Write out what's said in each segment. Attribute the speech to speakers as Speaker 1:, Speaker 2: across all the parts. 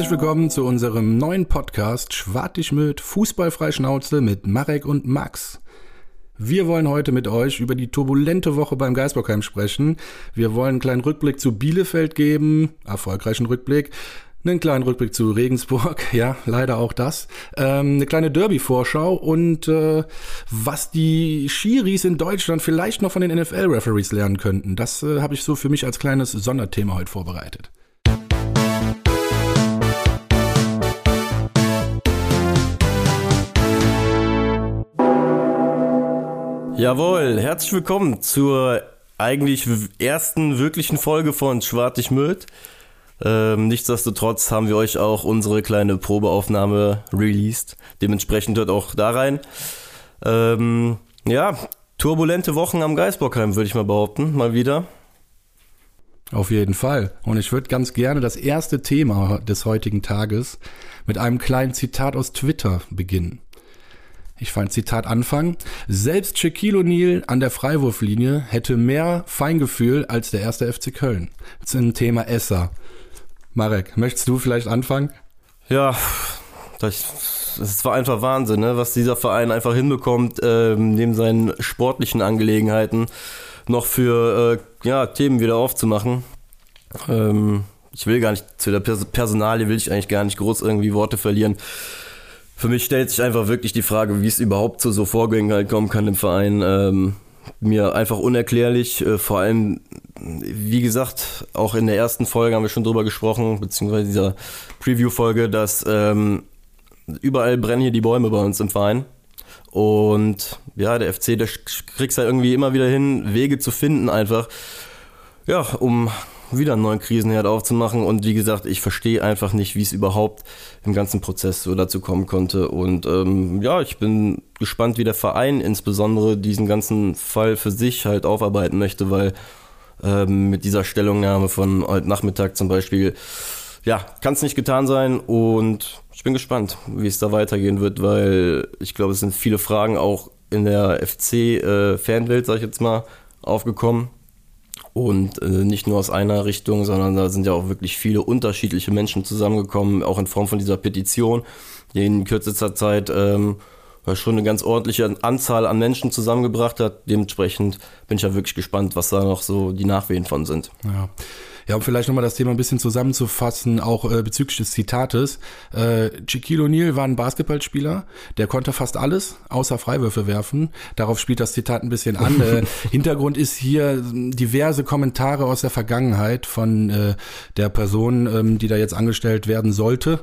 Speaker 1: Herzlich willkommen zu unserem neuen Podcast Schwartig mit Fußballfreischnauze mit Marek und Max. Wir wollen heute mit euch über die turbulente Woche beim Geisbockheim sprechen. Wir wollen einen kleinen Rückblick zu Bielefeld geben, erfolgreichen Rückblick. Einen kleinen Rückblick zu Regensburg, ja, leider auch das. Ähm, eine kleine Derby-Vorschau und äh, was die Schiris in Deutschland vielleicht noch von den NFL-Referees lernen könnten. Das äh, habe ich so für mich als kleines Sonderthema heute vorbereitet.
Speaker 2: Jawohl, herzlich willkommen zur eigentlich ersten wirklichen Folge von Schwartig Möd. Ähm, nichtsdestotrotz haben wir euch auch unsere kleine Probeaufnahme released. Dementsprechend hört auch da rein. Ähm, ja, turbulente Wochen am Geisbockheim, würde ich mal behaupten, mal wieder.
Speaker 1: Auf jeden Fall. Und ich würde ganz gerne das erste Thema des heutigen Tages mit einem kleinen Zitat aus Twitter beginnen. Ich fand Zitat Anfang. Selbst Shaquille O'Neal an der Freiwurflinie hätte mehr Feingefühl als der erste FC Köln. Zum Thema Esser. Marek, möchtest du vielleicht anfangen?
Speaker 2: Ja, das war einfach Wahnsinn, ne? was dieser Verein einfach hinbekommt, ähm, neben seinen sportlichen Angelegenheiten noch für äh, ja, Themen wieder aufzumachen. Ähm, ich will gar nicht, zu der Personalie will ich eigentlich gar nicht groß irgendwie Worte verlieren. Für mich stellt sich einfach wirklich die Frage, wie es überhaupt zu so Vorgängen halt kommen kann im Verein. Ähm, mir einfach unerklärlich. Äh, vor allem, wie gesagt, auch in der ersten Folge haben wir schon drüber gesprochen, beziehungsweise dieser Preview-Folge, dass ähm, überall brennen hier die Bäume bei uns im Verein. Und ja, der FC, der kriegt halt irgendwie immer wieder hin, Wege zu finden, einfach, ja, um wieder einen neuen Krisenherd aufzumachen. Und wie gesagt, ich verstehe einfach nicht, wie es überhaupt im ganzen Prozess so dazu kommen konnte. Und ähm, ja, ich bin gespannt, wie der Verein insbesondere diesen ganzen Fall für sich halt aufarbeiten möchte, weil ähm, mit dieser Stellungnahme von heute Nachmittag zum Beispiel, ja, kann es nicht getan sein. Und ich bin gespannt, wie es da weitergehen wird, weil ich glaube, es sind viele Fragen auch in der FC-Fanwelt, äh, sag ich jetzt mal, aufgekommen und äh, nicht nur aus einer Richtung, sondern da sind ja auch wirklich viele unterschiedliche Menschen zusammengekommen, auch in Form von dieser Petition, die in kürzester Zeit ähm, schon eine ganz ordentliche Anzahl an Menschen zusammengebracht hat. Dementsprechend bin ich ja wirklich gespannt, was da noch so die Nachwehen von sind.
Speaker 1: Ja. Ja, um vielleicht nochmal das Thema ein bisschen zusammenzufassen, auch äh, bezüglich des Zitates. Äh, Shaquille O'Neal war ein Basketballspieler, der konnte fast alles, außer Freiwürfe werfen. Darauf spielt das Zitat ein bisschen an. äh, Hintergrund ist hier diverse Kommentare aus der Vergangenheit von äh, der Person, ähm, die da jetzt angestellt werden sollte.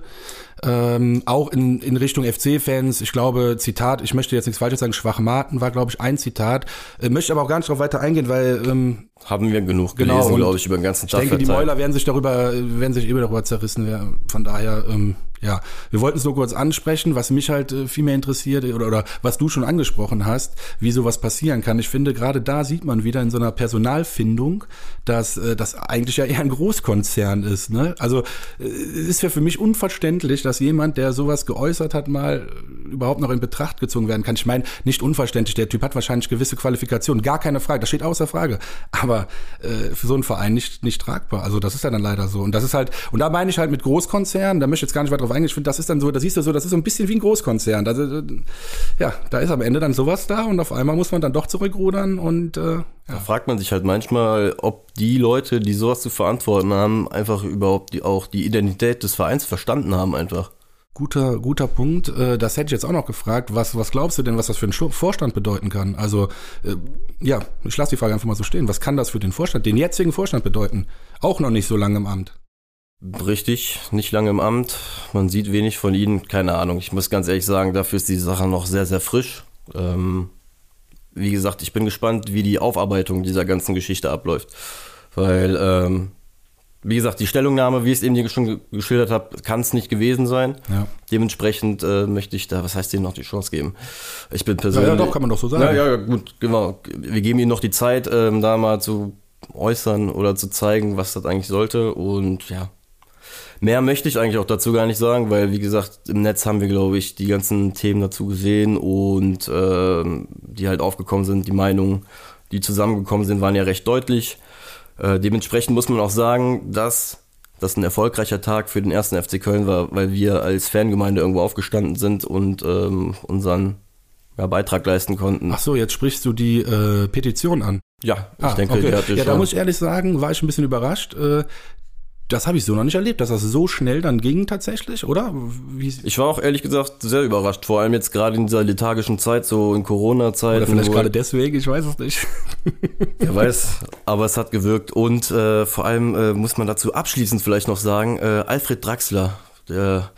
Speaker 1: Ähm, auch in, in Richtung FC-Fans, ich glaube, Zitat, ich möchte jetzt nichts Falsches sagen, Schwachmaten war, glaube ich, ein Zitat. Äh, möchte aber auch gar nicht darauf weiter eingehen, weil ähm,
Speaker 2: haben wir genug genau, gelesen, glaube ich, über den ganzen
Speaker 1: Tag. Ich denke, die Mäuler werden sich darüber, werden sich immer darüber zerrissen. Von daher, ähm, ja, wir wollten es nur kurz ansprechen, was mich halt äh, viel mehr interessiert oder, oder was du schon angesprochen hast, wie sowas passieren kann. Ich finde, gerade da sieht man wieder in so einer Personalfindung, dass äh, das eigentlich ja eher ein Großkonzern ist. Ne? Also äh, ist ja für mich unverständlich, dass jemand, der sowas geäußert hat, mal überhaupt noch in Betracht gezogen werden kann. Ich meine, nicht unverständlich, der Typ hat wahrscheinlich gewisse Qualifikationen, gar keine Frage, das steht außer Frage. Aber äh, für so einen Verein nicht, nicht tragbar. Also das ist ja dann leider so. Und das ist halt, und da meine ich halt mit Großkonzernen, da möchte ich jetzt gar nicht weiter drauf eingehen. Ich finde, das ist dann so, da siehst du so, das ist so ein bisschen wie ein Großkonzern. Also, ja, da ist am Ende dann sowas da und auf einmal muss man dann doch zurückrudern und äh, ja.
Speaker 2: Da fragt man sich halt manchmal, ob die Leute, die sowas zu verantworten haben, einfach überhaupt die, auch die Identität des Vereins verstanden haben einfach.
Speaker 1: Guter, guter Punkt. Äh, das hätte ich jetzt auch noch gefragt. Was, was glaubst du denn, was das für einen Vorstand bedeuten kann? Also, äh, ja, ich lasse die Frage einfach mal so stehen. Was kann das für den Vorstand, den jetzigen Vorstand bedeuten? Auch noch nicht so lange im Amt.
Speaker 2: Richtig, nicht lange im Amt. Man sieht wenig von ihnen. Keine Ahnung. Ich muss ganz ehrlich sagen, dafür ist die Sache noch sehr, sehr frisch. Ähm, wie gesagt, ich bin gespannt, wie die Aufarbeitung dieser ganzen Geschichte abläuft. Weil, ähm, wie gesagt, die Stellungnahme, wie ich es eben hier schon geschildert habe, kann es nicht gewesen sein. Ja. Dementsprechend äh, möchte ich da, was heißt denen noch die Chance geben? Ich bin persönlich.
Speaker 1: Ja, ja doch, kann man doch so sagen.
Speaker 2: Ja, ja, gut, genau. Wir geben ihnen noch die Zeit, ähm, da mal zu äußern oder zu zeigen, was das eigentlich sollte. Und ja, Mehr möchte ich eigentlich auch dazu gar nicht sagen, weil wie gesagt, im Netz haben wir, glaube ich, die ganzen Themen dazu gesehen und äh, die halt aufgekommen sind, die Meinungen, die zusammengekommen sind, waren ja recht deutlich. Äh, dementsprechend muss man auch sagen, dass das ein erfolgreicher Tag für den ersten FC Köln war, weil wir als Fangemeinde irgendwo aufgestanden sind und ähm, unseren ja, Beitrag leisten konnten.
Speaker 1: Ach so, jetzt sprichst du die äh, Petition an.
Speaker 2: Ja, ich
Speaker 1: Ah,
Speaker 2: denke,
Speaker 1: okay. ja, da muss ich ehrlich sagen, war ich ein bisschen überrascht. Äh, das habe ich so noch nicht erlebt, dass das so schnell dann ging tatsächlich, oder? Wie,
Speaker 2: Ich war auch ehrlich gesagt sehr überrascht, vor allem jetzt gerade in dieser lethargischen Zeit, so in Corona-Zeiten.
Speaker 1: oder vielleicht gerade deswegen, ich weiß es nicht.
Speaker 2: Wer weiß, aber es hat gewirkt. Und äh, vor allem äh, muss man dazu abschließend vielleicht noch sagen, äh, Alfred Draxler, der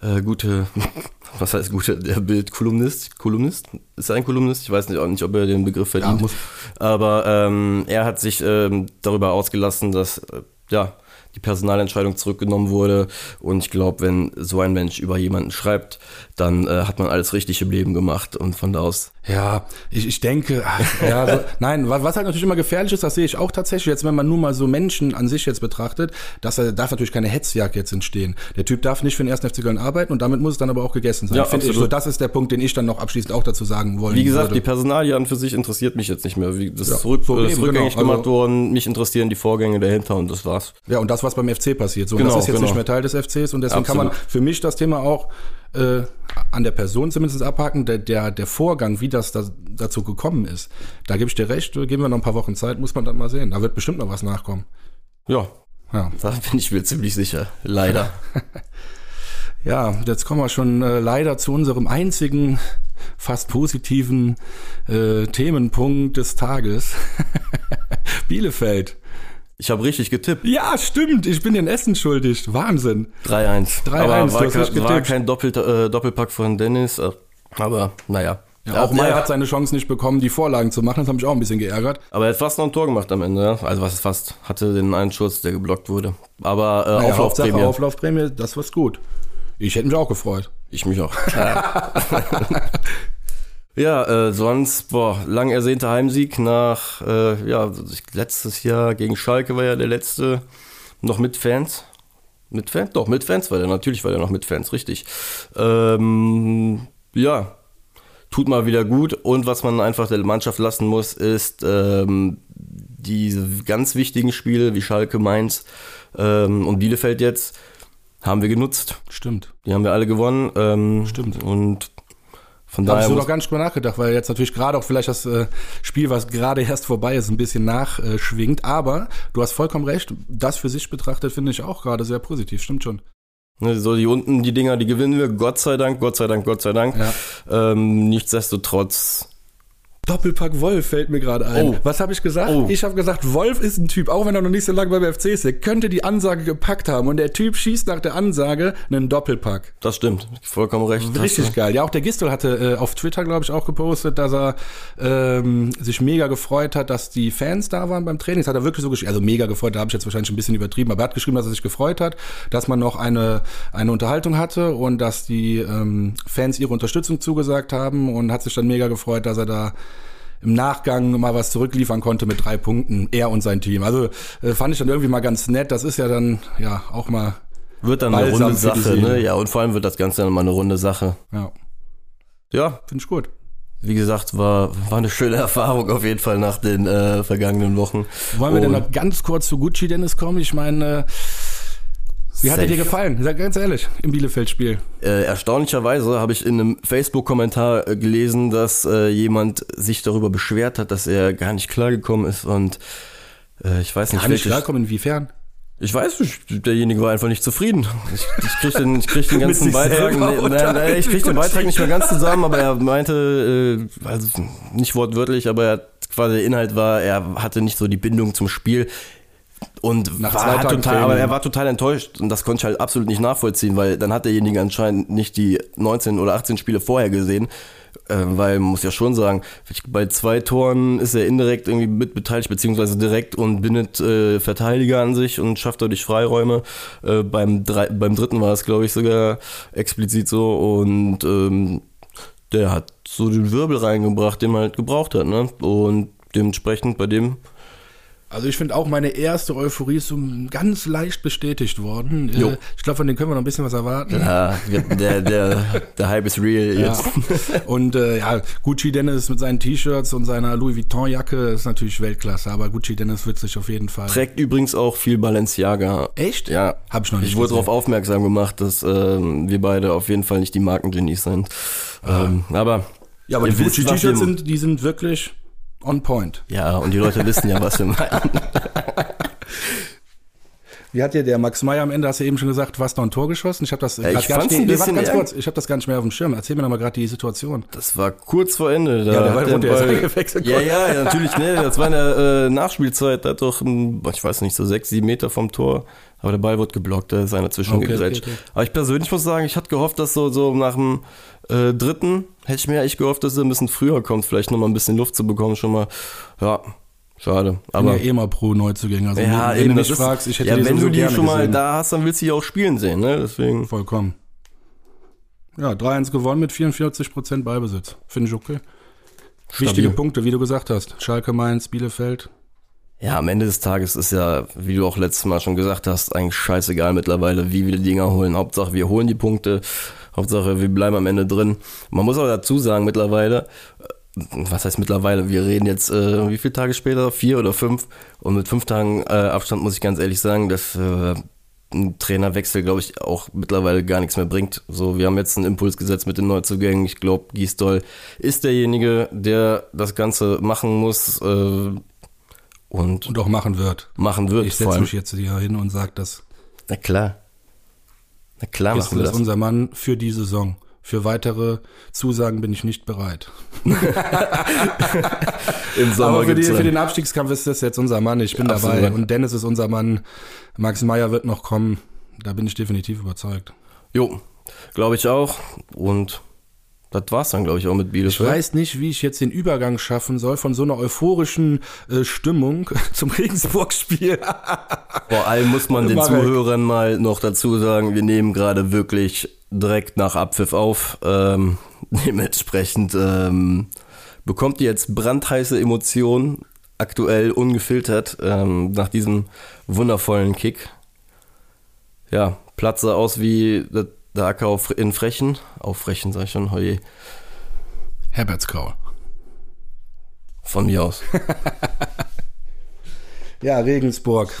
Speaker 2: äh, gute, was heißt gute, der Bildkolumnist, Kolumnist? Ist er ein Kolumnist? Ich weiß nicht, auch nicht ob er den Begriff verdient.
Speaker 1: muss-
Speaker 2: aber ähm, er hat sich ähm, darüber ausgelassen, dass äh, ja die Personalentscheidung zurückgenommen wurde. Und ich glaube, wenn so ein Mensch über jemanden schreibt, dann äh, hat man alles richtig im Leben gemacht. Und von da aus
Speaker 1: Ja, ich, ich denke, ach, ja, so, nein, was, was halt natürlich immer gefährlich ist, das sehe ich auch tatsächlich, jetzt wenn man nur mal so Menschen an sich jetzt betrachtet, dass da darf natürlich keine Hetzjagd jetzt entstehen. Der Typ darf nicht für den ersten FC Köln arbeiten und damit muss es dann aber auch gegessen sein.
Speaker 2: Ja,
Speaker 1: Finde ich
Speaker 2: absolut.
Speaker 1: so, das ist der Punkt, den ich dann noch abschließend auch dazu sagen wollen
Speaker 2: Wie gesagt, die
Speaker 1: würde.
Speaker 2: Personalie an für sich interessiert mich jetzt nicht mehr. Wie, das
Speaker 1: Ja,
Speaker 2: ist, zurück,
Speaker 1: so
Speaker 2: das
Speaker 1: eben,
Speaker 2: rückgängig
Speaker 1: genau.
Speaker 2: gemacht
Speaker 1: Also-
Speaker 2: worden. Mich interessieren die Vorgänge dahinter und das war's.
Speaker 1: Ja, und das, was beim FC passiert. So,
Speaker 2: Genau,
Speaker 1: das ist jetzt
Speaker 2: genau.
Speaker 1: nicht mehr Teil des FCs und deswegen kann man
Speaker 2: Absolut.
Speaker 1: für mich das Thema auch äh, an der Person zumindest abhaken. Der, der, der Vorgang, wie das da, dazu gekommen ist, da gebe ich dir recht, äh, geben wir noch ein paar Wochen Zeit, muss man dann mal sehen. Da wird bestimmt noch was nachkommen.
Speaker 2: Ja,
Speaker 1: Ja.
Speaker 2: da bin ich mir ziemlich sicher. Leider.
Speaker 1: Ja, jetzt kommen wir schon äh, leider zu unserem einzigen fast positiven äh, Themenpunkt des Tages. Bielefeld.
Speaker 2: Ich habe richtig getippt.
Speaker 1: Ja, stimmt. Ich bin den Essen schuldig. Wahnsinn.
Speaker 2: 3-1.
Speaker 1: 3-1,
Speaker 2: Aber war, kein, war kein Doppel, äh, Doppelpack von Dennis. äh, Aber naja.
Speaker 1: Ja, auch
Speaker 2: ja.
Speaker 1: hat seine Chance nicht bekommen, die Vorlagen zu machen. Das hat mich auch ein bisschen geärgert.
Speaker 2: Aber er hat fast noch ein Tor gemacht am Ende. Also was fast? Hatte den einen Schuss, der geblockt wurde. Aber äh,
Speaker 1: Naja,
Speaker 2: Auflaufprämie.
Speaker 1: Auflaufprämie, das war's gut. Ich hätte mich auch gefreut.
Speaker 2: Ich mich auch. ja, äh, sonst, boah, lang ersehnter Heimsieg nach, äh, ja, letztes Jahr gegen Schalke war ja der letzte, noch mit Fans. Mit Fans? Doch, mit Fans war der, natürlich war der noch mit Fans, richtig. Ähm, ja, tut mal wieder gut. Und was man einfach der Mannschaft lassen muss, ist ähm, diese ganz wichtigen Spiele wie Schalke, Mainz ähm, und Bielefeld jetzt, haben wir genutzt.
Speaker 1: Stimmt.
Speaker 2: Die haben wir alle gewonnen. Ähm,
Speaker 1: Stimmt.
Speaker 2: Und von
Speaker 1: Da
Speaker 2: daher
Speaker 1: so
Speaker 2: muss,
Speaker 1: noch gar nicht drüber nachgedacht, weil jetzt natürlich gerade auch vielleicht das äh, Spiel, was gerade erst vorbei ist, ein bisschen nachschwingt. Aber du hast vollkommen recht. Das für sich betrachtet finde ich auch gerade sehr positiv. Stimmt schon.
Speaker 2: ne, so die unten, die Dinger, die gewinnen wir. Gott sei Dank, Gott sei Dank, Gott sei Dank.
Speaker 1: Ja.
Speaker 2: Ähm, nichtsdestotrotz,
Speaker 1: Doppelpack Wolf fällt mir gerade ein.
Speaker 2: Oh.
Speaker 1: Was habe ich gesagt?
Speaker 2: Oh.
Speaker 1: Ich habe gesagt, Wolf ist ein Typ, auch wenn er noch nicht so lange beim FC ist, der könnte die Ansage gepackt haben. Und der Typ schießt nach der Ansage einen Doppelpack.
Speaker 2: das stimmt. Vollkommen recht.
Speaker 1: Richtig geil. Ja, auch der Gistol hatte äh, auf Twitter, glaube ich, auch gepostet, dass er ähm, sich mega gefreut hat, dass die Fans da waren beim Training. Das hat er wirklich so geschrieben. Also mega gefreut, da habe ich jetzt wahrscheinlich ein bisschen übertrieben, aber er hat geschrieben, dass er sich gefreut hat, dass man noch eine, eine Unterhaltung hatte und dass die ähm, Fans ihre Unterstützung zugesagt haben und hat sich dann mega gefreut, dass er da im Nachgang mal was zurückliefern konnte mit drei Punkten, er und sein Team. Also äh, fand ich dann irgendwie mal ganz nett. Das ist ja dann ja auch mal,
Speaker 2: Wird dann eine runde Sache, ne? Ja, und vor allem wird das Ganze dann mal eine runde Sache.
Speaker 1: ja,
Speaker 2: Ja,
Speaker 1: finde ich gut.
Speaker 2: wie gesagt, war, war eine schöne Erfahrung auf jeden Fall nach den äh, vergangenen Wochen.
Speaker 1: Wollen wir denn
Speaker 2: Und-
Speaker 1: noch ganz kurz zu Gucci Dennis kommen? Ich meine, äh, wie hat er dir gefallen? Sag ganz ehrlich, im Bielefeld-Spiel.
Speaker 2: Äh, erstaunlicherweise habe ich in einem Facebook-Kommentar äh, gelesen, dass äh, jemand sich darüber beschwert hat, dass er gar nicht klargekommen ist und äh, ich weiß nicht,
Speaker 1: ich
Speaker 2: welches-
Speaker 1: klarkommen, inwiefern?
Speaker 2: Ich weiß nicht, derjenige war einfach nicht zufrieden. Ich, ich krieg den, ich krieg den ganzen Beitrag, nee, nee, nee, ich krieg den Beitrag nicht mehr ganz zusammen, aber er meinte, äh, also nicht wortwörtlich, aber er quasi der Inhalt war, er hatte nicht so die Bindung zum Spiel und
Speaker 1: Nach
Speaker 2: war
Speaker 1: Tagen
Speaker 2: total, aber er war total enttäuscht und das konnte ich halt absolut nicht nachvollziehen, weil dann hat derjenige anscheinend nicht die 19 oder 18 Spiele vorher gesehen, äh, weil man muss ja schon sagen, bei zwei Toren ist er indirekt irgendwie mitbeteiligt, beziehungsweise direkt und bindet äh, Verteidiger an sich und schafft dadurch Freiräume. Äh, beim, drei, beim dritten war es, glaube ich, sogar explizit so und ähm, der hat so den Wirbel reingebracht, den man halt gebraucht hat, ne? Und dementsprechend bei dem
Speaker 1: Also ich finde auch meine erste Euphorie ist so ganz leicht bestätigt worden.
Speaker 2: Jo.
Speaker 1: Äh, Ich glaube, von denen können wir noch ein bisschen was erwarten.
Speaker 2: Ja, der, der, der Hype ist real
Speaker 1: Ja.
Speaker 2: jetzt.
Speaker 1: Und äh, ja, Gucci Dennis mit seinen T-Shirts und seiner Louis Vuitton Jacke ist natürlich Weltklasse, aber Gucci Dennis wird sich auf jeden Fall.
Speaker 2: Trägt übrigens auch viel Balenciaga.
Speaker 1: Echt?
Speaker 2: Ja.
Speaker 1: Hab ich noch nicht
Speaker 2: Ich wurde darauf aufmerksam gemacht, dass ähm, wir beide auf jeden Fall nicht die Markengenies sind. Ähm, aber
Speaker 1: Ja, aber die
Speaker 2: wisst,
Speaker 1: Gucci
Speaker 2: was wir-
Speaker 1: T-Shirts sind, die sind wirklich on point.
Speaker 2: Ja, und die Leute wissen ja, was wir meinen.
Speaker 1: Wie hat dir der Max Meyer am Ende, hast du eben schon gesagt, was noch ein Tor geschossen? Ich habe das grad
Speaker 2: ich
Speaker 1: gar nicht,
Speaker 2: ein
Speaker 1: nee,
Speaker 2: bisschen
Speaker 1: ganz
Speaker 2: ärg-
Speaker 1: kurz, ich habe das gar nicht mehr auf dem Schirm. Erzähl mir noch mal gerade die Situation.
Speaker 2: Das war kurz vor Ende. Da
Speaker 1: Ja, der
Speaker 2: hat
Speaker 1: Ball wurde erst eingewechselt.
Speaker 2: Ja, ja, ja, natürlich, ne, das war in der äh, Nachspielzeit, da hat doch, ein, ich weiß nicht, so sechs, sieben Meter vom Tor, aber der Ball wurde geblockt, da ist einer zwischen
Speaker 1: Okay, okay, okay.
Speaker 2: Aber ich persönlich muss sagen, ich hatte gehofft, dass so, so nach dem äh, dritten, hätte ich mir echt gehofft, dass er ein bisschen früher kommt, vielleicht nochmal ein bisschen Luft zu bekommen, schon mal, ja, schade.
Speaker 1: Aber ja eh mal pro Neuzugänge. Also
Speaker 2: ja,
Speaker 1: wenn
Speaker 2: eben,
Speaker 1: du mich fragst, ich hätte
Speaker 2: ja,
Speaker 1: die
Speaker 2: wenn du die
Speaker 1: gerne
Speaker 2: schon mal
Speaker 1: gesehen.
Speaker 2: da hast, dann willst du die auch spielen sehen, ne, deswegen.
Speaker 1: Vollkommen. Ja, 3-1 gewonnen mit 44% Ballbesitz. Finde ich okay. Wichtige Punkte, wie du gesagt hast. Schalke, Mainz, Bielefeld.
Speaker 2: Ja, am Ende des Tages ist ja, wie du auch letztes Mal schon gesagt hast, eigentlich scheißegal mittlerweile, wie wir die Dinger holen. Hauptsache, wir holen die Punkte. Hauptsache, wir bleiben am Ende drin. Man muss auch dazu sagen, mittlerweile, äh, was heißt mittlerweile, wir reden jetzt, äh, wie viele Tage später? Vier oder fünf? Und mit fünf Tagen äh, Abstand muss ich ganz ehrlich sagen, dass äh, ein Trainerwechsel, glaube ich, auch mittlerweile gar nichts mehr bringt. So, wir haben jetzt einen Impuls gesetzt mit den Neuzugängen. Ich glaube, Gisdol ist derjenige, der das Ganze machen muss äh, und
Speaker 1: Und auch machen wird.
Speaker 2: machen wird.
Speaker 1: Ich setze mich jetzt hier hin und sage, das
Speaker 2: Na klar. Na klar
Speaker 1: ist
Speaker 2: machen wir
Speaker 1: das
Speaker 2: das.
Speaker 1: unser Mann für die Saison. Für weitere Zusagen bin ich nicht bereit.
Speaker 2: Im
Speaker 1: Aber für, die, für den Abstiegskampf ist das jetzt unser Mann. Ich bin
Speaker 2: Absolut.
Speaker 1: dabei. Und Dennis ist unser Mann. Max Meyer wird noch kommen. Da bin ich definitiv überzeugt.
Speaker 2: Jo, glaube ich auch. Und das war's dann, glaube ich, auch mit
Speaker 1: Ich
Speaker 2: Bielefeld.
Speaker 1: weiß nicht, wie ich jetzt den Übergang schaffen soll von so einer euphorischen äh, Stimmung zum Regensburg-Spiel.
Speaker 2: Vor allem muss man den. Zuhörern mal noch dazu sagen, wir nehmen gerade wirklich direkt nach Abpfiff auf. Ähm, dementsprechend ähm, bekommt ihr jetzt brandheiße Emotionen, aktuell ungefiltert, ähm, nach diesem wundervollen Kick. Ja, Platze aus wie der der Acker auf, in Frechen. Auf Frechen, sag ich schon, heuje.
Speaker 1: Herbertskaul.
Speaker 2: Von mir aus.
Speaker 1: Ja, Regensburg.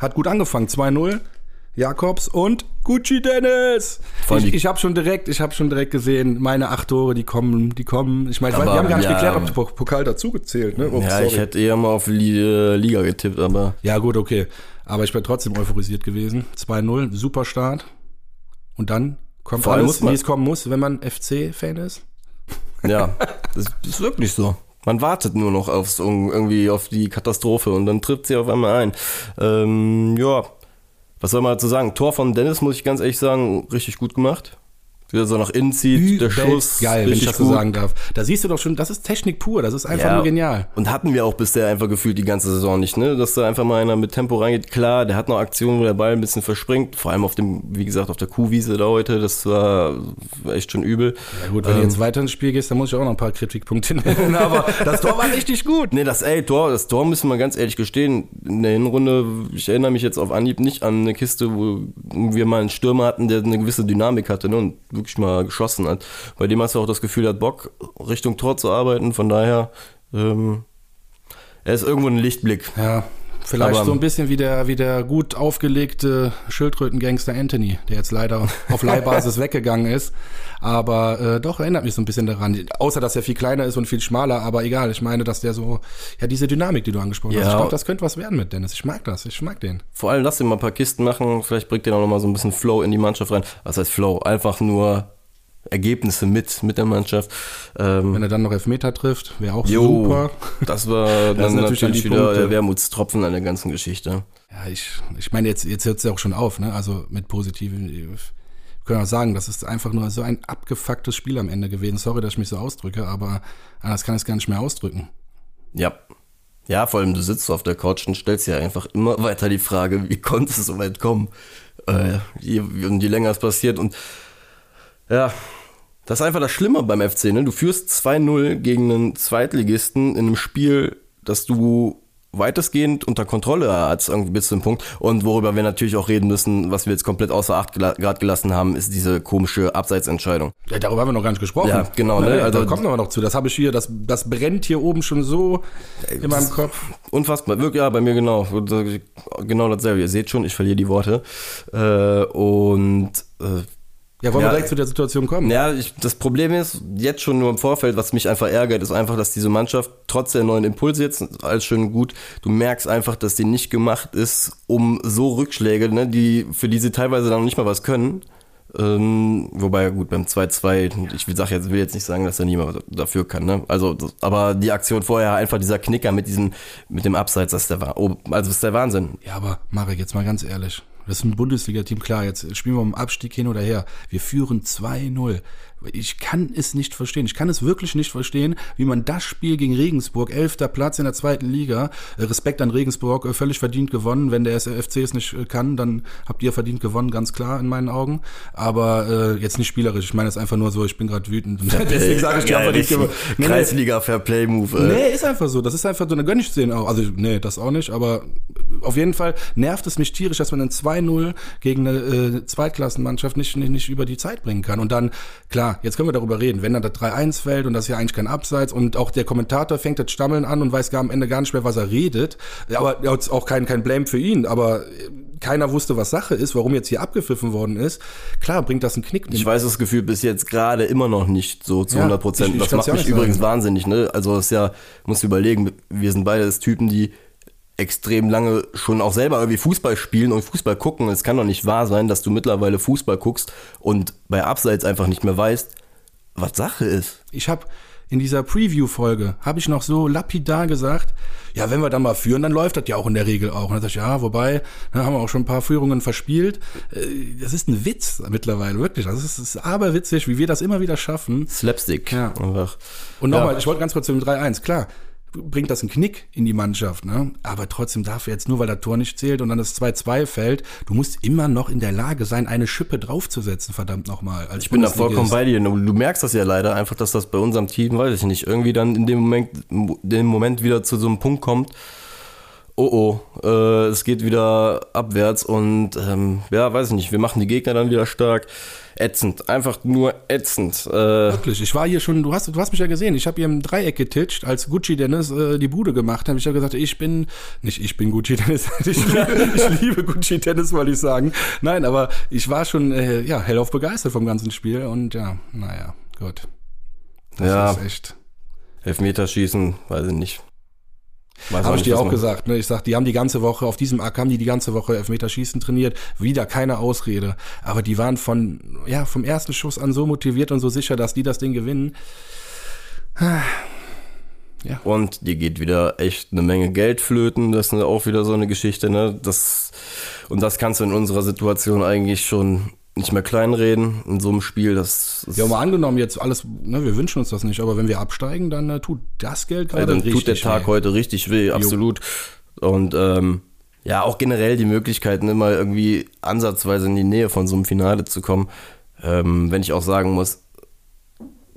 Speaker 1: Hat gut angefangen. 2-0. Jakobs und Gucci Dennis. Ich, ich habe schon direkt, ich habe schon direkt gesehen, meine acht Tore, die kommen, die kommen. Ich meine, wir haben gar nicht
Speaker 2: ja.
Speaker 1: geklärt, ob der Pok- Pokal dazugezählt, ne? Oh,
Speaker 2: ja,
Speaker 1: sorry.
Speaker 2: ich hätte eher mal auf äh, Liga getippt, aber
Speaker 1: Ja, gut, okay. Aber ich bin trotzdem euphorisiert gewesen. 2-0, super Start. Und dann kommt
Speaker 2: Vor allem
Speaker 1: alles, wie es kommen muss, wenn man FC-Fan ist.
Speaker 2: ja, das ist wirklich so. Man wartet nur noch aufs, irgendwie auf die Katastrophe und dann trifft sie auf einmal ein. Ähm, ja, was soll man dazu sagen? Tor von Dennis, muss ich ganz ehrlich sagen, richtig gut gemacht. Wie er so nach innen zieht, der Schuss.
Speaker 1: Geil, wenn ich das so sagen darf. Da siehst du doch schon, das ist Technik pur, das ist einfach
Speaker 2: Ja,
Speaker 1: nur genial.
Speaker 2: Und hatten wir auch bisher einfach gefühlt die ganze Saison nicht, ne? Dass da einfach mal einer mit Tempo reingeht. Klar, der hat noch Aktionen, wo der Ball ein bisschen verspringt. Vor allem auf dem, wie gesagt, auf der Kuhwiese da heute. Das war echt schon übel.
Speaker 1: Ja gut, wenn du jetzt weiter ins Spiel gehst, dann muss ich auch noch ein paar Kritikpunkte nennen. Aber das Tor war richtig gut.
Speaker 2: Nee, das ey, Tor, das Tor müssen wir ganz ehrlich gestehen. In der Hinrunde, ich erinnere mich jetzt auf Anhieb nicht an eine Kiste, wo wir mal einen Stürmer hatten, der eine gewisse Dynamik hatte ne, und wirklich mal geschossen hat. Bei dem hast du auch das Gefühl, er hat Bock, Richtung Tor zu arbeiten. Von daher, ähm, er ist irgendwo ein Lichtblick.
Speaker 1: Ja, vielleicht
Speaker 2: Aber-
Speaker 1: so ein bisschen wie der, wie der gut aufgelegte Schildkrötengangster Anthony, der jetzt leider auf Leihbasis weggegangen ist. Aber äh, doch erinnert mich so ein bisschen daran. Außer, dass er viel kleiner ist und viel schmaler, aber egal. Ich meine, dass der so, ja, diese Dynamik, die du angesprochen hast.
Speaker 2: Ja.
Speaker 1: Ich glaube, das könnte was werden mit Dennis. Ich mag das. Ich mag den.
Speaker 2: Vor allem lass ihn mal ein paar Kisten machen, vielleicht bringt er auch noch mal so ein bisschen Flow in die Mannschaft rein. Was heißt Flow? Einfach nur Ergebnisse mit, mit der Mannschaft. Ähm,
Speaker 1: Wenn er dann noch Elfmeter trifft, wäre auch
Speaker 2: Jo,
Speaker 1: super.
Speaker 2: das war dann
Speaker 1: sind natürlich
Speaker 2: natürlich,
Speaker 1: dann
Speaker 2: wieder
Speaker 1: Punkte.
Speaker 2: der Wermutstropfen an der ganzen Geschichte.
Speaker 1: Ja, ich, ich meine, jetzt, jetzt hört es ja auch schon auf, ne? Also mit positiven. Wir können auch sagen, das ist einfach nur so ein abgefucktes Spiel am Ende gewesen. Sorry, dass ich mich so ausdrücke, aber anders kann ich es gar nicht mehr ausdrücken.
Speaker 2: Ja. Ja, vor allem du sitzt auf der Couch und stellst dir einfach immer weiter die Frage, wie konnte es so weit kommen? Äh, je, und je länger es passiert und ja, das ist einfach das Schlimme beim FC, ne? Du führst 2-0 gegen einen Zweitligisten in einem Spiel, das du weitestgehend unter Kontrolle hat, irgendwie bis zu dem Punkt. Und worüber wir natürlich auch reden müssen, was wir jetzt komplett außer Acht gela gerade gelassen haben, ist diese komische Abseitsentscheidung.
Speaker 1: Ja, darüber haben wir noch gar nicht gesprochen.
Speaker 2: Ja, genau, ne?
Speaker 1: Nee,
Speaker 2: Also-
Speaker 1: da kommen wir noch zu. Das habe ich hier, das, das brennt hier oben schon so in meinem Kopf.
Speaker 2: Unfassbar, wirklich, ja, bei mir genau. Genau dasselbe. Ihr seht schon, ich verliere die Worte. Äh, und äh,
Speaker 1: Ja, wollen
Speaker 2: Ja.
Speaker 1: wir direkt zu der Situation kommen?
Speaker 2: Ja, ich, das Problem ist, jetzt schon nur im Vorfeld, was mich einfach ärgert, ist einfach, dass diese Mannschaft trotz der neuen Impulse jetzt, alles schön gut, du merkst einfach, dass die nicht gemacht ist, um so Rückschläge, ne, die, für die sie teilweise dann noch nicht mal was können. Ähm, wobei, gut, beim 2-2, ich will, sag jetzt, will jetzt nicht sagen, dass er niemand dafür kann, ne? Also, das, aber die Aktion vorher, einfach dieser Knicker mit diesem, mit dem Abseits, das ist der, oh, also das ist der Wahnsinn.
Speaker 1: Ja, aber Marek, jetzt mal ganz ehrlich. Das ist ein Bundesliga-Team, klar, jetzt spielen wir um Abstieg hin oder her. Wir führen 2-0. Ich kann es nicht verstehen. Ich kann es wirklich nicht verstehen, wie man das Spiel gegen Regensburg, elfter Platz in der zweiten Liga, äh, Respekt an Regensburg, äh, völlig verdient gewonnen. Wenn der SFC es nicht äh, kann, dann habt ihr verdient gewonnen, ganz klar in meinen Augen. Aber äh, jetzt nicht spielerisch. Ich meine es einfach nur so, ich bin gerade wütend. Deswegen sage ich, die haben verdient gewonnen. Nee.
Speaker 2: Kreisliga Fair Play Move. Äh.
Speaker 1: Nee, ist einfach so. Das ist einfach so. Dann gönn ich denen auch. Also, nee, das auch nicht. Aber auf jeden Fall nervt es mich tierisch, dass man ein 2-0 gegen eine äh, Zweitklassenmannschaft nicht, nicht, nicht über die Zeit bringen kann. Und dann, klar, jetzt können wir darüber reden. Wenn dann das 3-1 fällt und das ist ja eigentlich kein Abseits und auch der Kommentator fängt das Stammeln an und weiß gar am Ende gar nicht mehr, was er redet. Aber auch kein, kein Blame für ihn. Aber äh, keiner wusste, was Sache ist, warum jetzt hier abgepfiffen worden ist. Klar, bringt das einen Knick.
Speaker 2: Ich weiß das Gefühl bis jetzt gerade immer noch nicht so zu
Speaker 1: Ja,
Speaker 2: 100 Prozent. Das macht
Speaker 1: ja
Speaker 2: mich übrigens
Speaker 1: sagen.
Speaker 2: wahnsinnig. Ne? Also es ist ja, musst du überlegen, wir sind beide das Typen, die extrem lange schon auch selber irgendwie Fußball spielen und Fußball gucken. Es kann doch nicht wahr sein, dass du mittlerweile Fußball guckst und bei Abseits einfach nicht mehr weißt, was Sache ist.
Speaker 1: Ich habe in dieser Preview-Folge, habe ich noch so lapidar gesagt, ja, wenn wir dann mal führen, dann läuft das ja auch in der Regel auch. Und dann sag ich, ja, wobei, dann haben wir auch schon ein paar Führungen verspielt. Äh, Das ist ein Witz mittlerweile, wirklich. Das ist, das ist aberwitzig, wie wir das immer wieder schaffen.
Speaker 2: Slapstick.
Speaker 1: Ja.
Speaker 2: Einfach.
Speaker 1: Und nochmal,
Speaker 2: Ja.
Speaker 1: ich wollte ganz kurz zum 3-1, klar, bringt das einen Knick in die Mannschaft, ne? Aber trotzdem darf er jetzt nur, weil das Tor nicht zählt und dann das 2-2 fällt, du musst immer noch in der Lage sein, eine Schippe draufzusetzen, verdammt nochmal.
Speaker 2: Ich bin da vollkommen bei dir. Du du merkst das ja leider einfach, dass das bei unserem Team, weiß ich nicht, irgendwie dann in dem Moment, dem Moment wieder zu so einem Punkt kommt. Oh oh, äh, es geht wieder abwärts und ähm, ja, weiß ich nicht, wir machen die Gegner dann wieder stark. Ätzend, einfach nur ätzend. Äh,
Speaker 1: Wirklich, ich war hier schon, du hast, du hast mich ja gesehen, ich habe hier im Dreieck getitscht, als Gucci Dennis äh, die Bude gemacht hat, ich ja gesagt, ich bin, nicht ich bin Gucci Dennis, ich liebe, ich liebe Gucci Dennis, wollte ich sagen. Nein, aber ich war schon, äh, ja, hellauf begeistert vom ganzen Spiel und ja, naja, gut. Das
Speaker 2: Ja.
Speaker 1: ist echt.
Speaker 2: Elfmeterschießen, weiß ich nicht.
Speaker 1: Habe ich dir auch gesagt, ne? Ich sag, die haben die ganze Woche, auf diesem Ack haben die die ganze Woche Elfmeterschießen trainiert. Wieder keine Ausrede. Aber die waren von, ja, vom ersten Schuss an so motiviert und so sicher, dass die das Ding gewinnen.
Speaker 2: Und dir geht wieder echt eine Menge Geld flöten. Das ist auch wieder so eine Geschichte, ne? Das, und das kannst du in unserer Situation eigentlich schon nicht mehr kleinreden in so einem Spiel. Das ist,
Speaker 1: Ja, mal angenommen jetzt alles, ne, wir wünschen uns das nicht, aber wenn wir absteigen, dann äh, tut das Geld
Speaker 2: ja,
Speaker 1: gerade
Speaker 2: dann
Speaker 1: richtig
Speaker 2: tut der Tag
Speaker 1: weh.
Speaker 2: heute richtig weh, absolut. Und ähm, ja, auch generell die Möglichkeiten, immer irgendwie ansatzweise in die Nähe von so einem Finale zu kommen. Ähm, wenn ich auch sagen muss,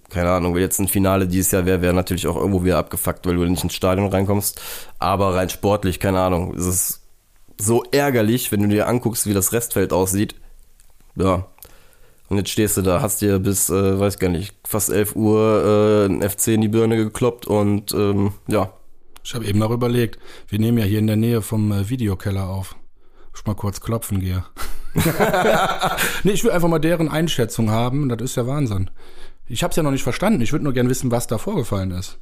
Speaker 2: keine Ahnung, wenn jetzt ein Finale dieses Jahr wäre, wäre natürlich auch irgendwo wieder abgefuckt, weil du nicht ins Stadion reinkommst. Aber rein sportlich, keine Ahnung, es ist so ärgerlich, wenn du dir anguckst, wie das Restfeld aussieht. Ja. Und jetzt stehst du da, hast dir bis, äh, weiß gar nicht, fast 11 Uhr äh, ein FC in die Birne gekloppt und ähm, ja,
Speaker 1: Ich habe eben noch überlegt, wir nehmen ja hier in der Nähe vom äh, Videokeller auf. Ich mal kurz klopfen gehe. nee, ich will einfach mal deren Einschätzung haben. Das ist ja Wahnsinn. Ich habe es ja noch nicht verstanden. Ich würde nur gern wissen, was da vorgefallen ist.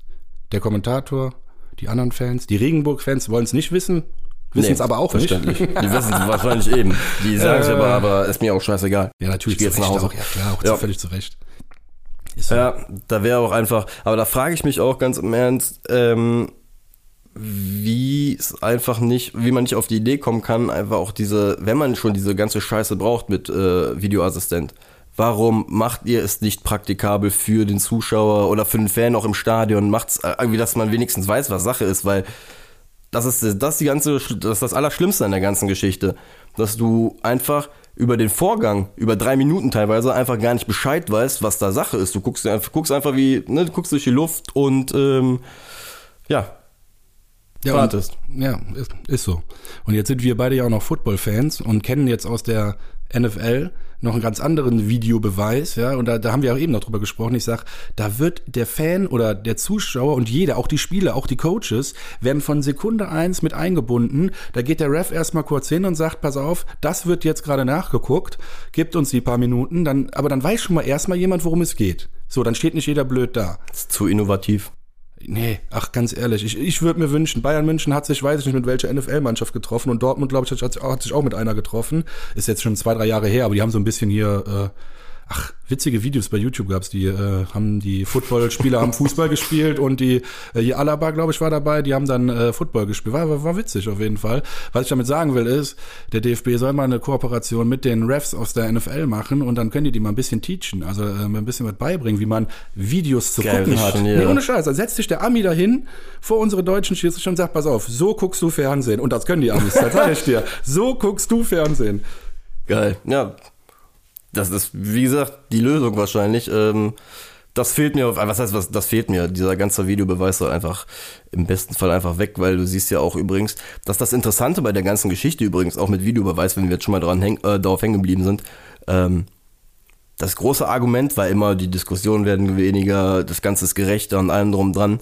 Speaker 1: Der Kommentator, die anderen Fans, die Regenburg-Fans wollen es nicht wissen, wissen es
Speaker 2: Nee,
Speaker 1: aber auch nicht.
Speaker 2: verständlich. Die wissen es wahrscheinlich eben. Die sagen es aber, aber ist mir auch scheißegal.
Speaker 1: Ja, natürlich.
Speaker 2: Ich gehe jetzt nach Hause.
Speaker 1: Auch. Ja, klar, auch
Speaker 2: Ja.
Speaker 1: völlig zu Recht. So.
Speaker 2: Ja, da wäre auch einfach, aber da frage ich mich auch ganz im Ernst, ähm, wie es einfach nicht, wie man nicht auf die Idee kommen kann, einfach auch diese, wenn man schon diese ganze Scheiße braucht mit äh, Videoassistent, warum macht ihr es nicht praktikabel für den Zuschauer oder für den Fan auch im Stadion? Macht's äh, irgendwie, dass man wenigstens weiß, was Sache ist, weil das ist das ist die ganze das ist das Allerschlimmste an der ganzen Geschichte, dass du einfach über den Vorgang über drei Minuten teilweise einfach gar nicht Bescheid weißt, was da Sache ist. Du guckst guckst einfach wie ne, du guckst durch die Luft und ähm, ja
Speaker 1: Ja,
Speaker 2: wartest.
Speaker 1: Und, ja, ist, ist so. Und jetzt sind wir beide ja auch noch Football-Fans und kennen jetzt aus der NFL noch einen ganz anderen Videobeweis, ja, und da, da haben wir auch eben noch drüber gesprochen. Ich sag, da wird der Fan oder der Zuschauer und jeder, auch die Spieler, auch die Coaches, werden von Sekunde eins mit eingebunden. Da geht der Ref erstmal kurz hin und sagt, pass auf, das wird jetzt gerade nachgeguckt, gibt uns die paar Minuten, dann, aber dann weiß schon mal erstmal jemand, worum es geht. So, dann steht nicht jeder blöd da.
Speaker 2: Das ist zu innovativ.
Speaker 1: Nee, ach ganz ehrlich, ich, ich würde mir wünschen, Bayern München hat sich, weiß ich nicht, mit welcher NFL-Mannschaft getroffen und Dortmund, glaube ich, hat, hat, sich auch mit einer getroffen. Ist jetzt schon zwei, drei Jahre her, aber die haben so ein bisschen hier äh, ach, witzige Videos bei YouTube gab's, die äh, haben die Footballspieler haben Fußball gespielt und die äh, hier Alaba, glaube ich, war dabei, die haben dann äh, Football gespielt. War, war, war witzig auf jeden Fall. Was ich damit sagen will, ist, der DFB soll mal eine Kooperation mit den Refs aus der NFL machen und dann können die die mal ein bisschen teachen, also äh, ein bisschen was beibringen, wie man Videos zu
Speaker 2: Geil,
Speaker 1: gucken hat. Nee, ohne Scheiß. Dann setzt sich der Ami dahin vor unsere deutschen Schiedsrichter und sagt, pass auf, so guckst du Fernsehen. Und das können die Amis, das sage ich dir. So guckst du Fernsehen.
Speaker 2: Geil. Ja. Das ist, wie gesagt, die Lösung wahrscheinlich. Ähm, das fehlt mir, was heißt, was, das fehlt mir. Dieser ganze Videobeweis soll einfach im besten Fall einfach weg, weil du siehst ja auch übrigens, dass das Interessante bei der ganzen Geschichte übrigens, auch mit Videobeweis, wenn wir jetzt schon mal dran häng, äh, darauf hängen geblieben sind, ähm, das große Argument war immer, die Diskussionen werden weniger, das Ganze ist gerechter und allem drum dran.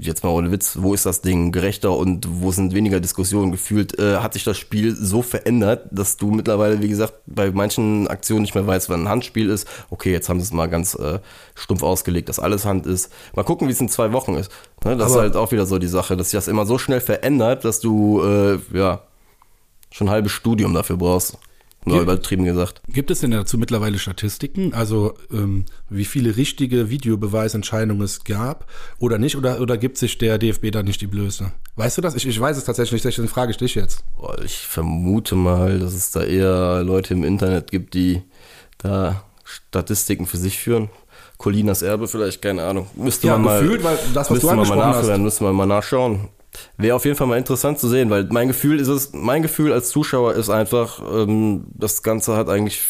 Speaker 2: Jetzt mal ohne Witz, wo ist das Ding gerechter und wo sind weniger Diskussionen gefühlt, äh, hat sich das Spiel so verändert, dass du mittlerweile, wie gesagt, bei manchen Aktionen nicht mehr weißt, wann ein Handspiel ist. Okay, jetzt haben sie es mal ganz äh, stumpf ausgelegt, dass alles Hand ist. Mal gucken, wie es in zwei Wochen ist. Ne, das
Speaker 1: Aber-
Speaker 2: ist halt auch wieder so die Sache, dass sich das immer so schnell verändert, dass du, äh, ja, schon ein halbes Studium dafür brauchst. Nur übertrieben gesagt.
Speaker 1: Gibt es denn dazu mittlerweile Statistiken? Also ähm, wie viele richtige Videobeweisentscheidungen es gab oder nicht? Oder, oder gibt sich der DFB da nicht die Blöße? Weißt du das? Ich, ich weiß es tatsächlich nicht, deswegen frage ich dich jetzt.
Speaker 2: Ich vermute mal, dass es da eher Leute im Internet gibt, die da Statistiken für sich führen. Colinas Erbe vielleicht, keine Ahnung. Müsste
Speaker 1: Ja,
Speaker 2: man mal,
Speaker 1: gefühlt, weil das, was
Speaker 2: müsste
Speaker 1: du
Speaker 2: man mal
Speaker 1: angesprochen hast.
Speaker 2: müsste man mal nachschauen. Wäre auf jeden Fall mal interessant zu sehen, weil mein Gefühl ist es, mein Gefühl als Zuschauer ist einfach, ähm, das Ganze hat eigentlich,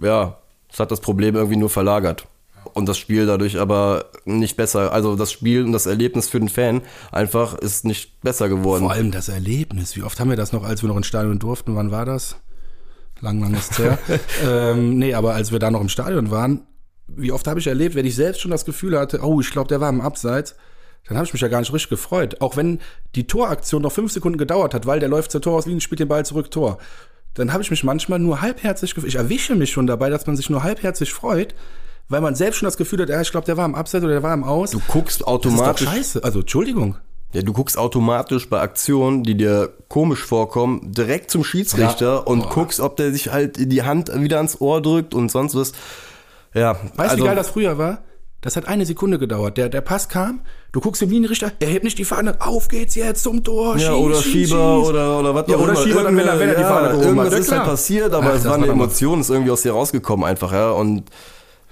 Speaker 2: ja, es hat das Problem irgendwie nur verlagert. Und das Spiel dadurch aber nicht besser, also das Spiel und das Erlebnis für den Fan einfach ist nicht besser geworden.
Speaker 1: Vor allem das Erlebnis. Wie oft haben wir das noch, als wir noch ins Stadion durften? Wann war das? Lang, lang ist her. ähm, nee, aber als wir da noch im Stadion waren, wie oft habe ich erlebt, wenn ich selbst schon das Gefühl hatte, oh, ich glaube, der war im Abseits, dann habe ich mich ja gar nicht richtig gefreut. Auch wenn die Toraktion noch fünf Sekunden gedauert hat, weil der läuft zur Torauslinie, spielt den Ball zurück, Tor. Dann habe ich mich manchmal nur halbherzig gefreut. Ich erwische mich schon dabei, dass man sich nur halbherzig freut, weil man selbst schon das Gefühl hat, ja, ich glaube, der war im Abseits oder der war im Aus.
Speaker 2: Du guckst
Speaker 1: das ist doch
Speaker 2: automatisch
Speaker 1: scheiße. Also, Entschuldigung.
Speaker 2: Ja, du guckst automatisch bei Aktionen, die dir komisch vorkommen, direkt zum Schiedsrichter
Speaker 1: Ja.
Speaker 2: und
Speaker 1: Boah.
Speaker 2: guckst, ob der sich halt die Hand wieder ans Ohr drückt und sonst was. Ja,
Speaker 1: Weißt du,
Speaker 2: also,
Speaker 1: wie geil das früher war? Das hat eine Sekunde gedauert. Der, der Pass kam, du guckst im Linienrichter, er hebt nicht die Fahne, auf geht's jetzt zum Tor,
Speaker 2: ja,
Speaker 1: schieß,
Speaker 2: oder
Speaker 1: schieß,
Speaker 2: Schieber
Speaker 1: schieß.
Speaker 2: oder, oder was
Speaker 1: Ja, oder
Speaker 2: immer.
Speaker 1: Schieber, dann, wenn er- wenn er die
Speaker 2: ja,
Speaker 1: Fahne gehoben
Speaker 2: Irgendwas
Speaker 1: hat. Ja,
Speaker 2: ist halt
Speaker 1: klar.
Speaker 2: passiert, aber
Speaker 1: Ach,
Speaker 2: es war eine. Emotion, ist irgendwie aus dir rausgekommen einfach, ja, und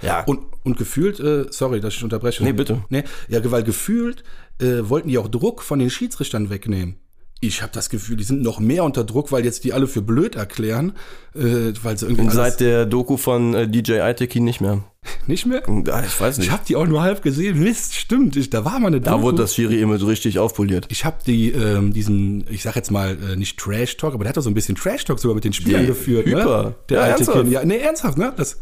Speaker 2: ja.
Speaker 1: Und, und gefühlt, äh, sorry, dass ich unterbreche.
Speaker 2: Nee, bitte.
Speaker 1: Nee, ja, weil gefühlt äh, wollten die auch Druck von den Schiedsrichtern wegnehmen. Ich habe das Gefühl, die sind noch mehr unter Druck, weil jetzt die alle für blöd erklären, äh, weil sie irgendwie
Speaker 2: und seit der Doku von äh, DJ Iteki nicht mehr.
Speaker 1: nicht mehr.
Speaker 2: Ah, Ich weiß
Speaker 1: Ich
Speaker 2: nicht.
Speaker 1: habe die auch nur halb gesehen. Mist, stimmt. Ich, da war mal eine
Speaker 2: Da
Speaker 1: Doku.
Speaker 2: wurde das Schiri-Image richtig aufpoliert.
Speaker 1: Ich habe die ähm, diesen, ich sag jetzt mal äh, nicht Trash Talk, aber der hat doch so ein bisschen Trash Talk sogar mit den Spielern
Speaker 2: Nee,
Speaker 1: geführt,
Speaker 2: hyper.
Speaker 1: ne? Der
Speaker 2: Ja,
Speaker 1: alte
Speaker 2: ernsthaft?
Speaker 1: Kind. Ja, nee, ernsthaft, ne? Das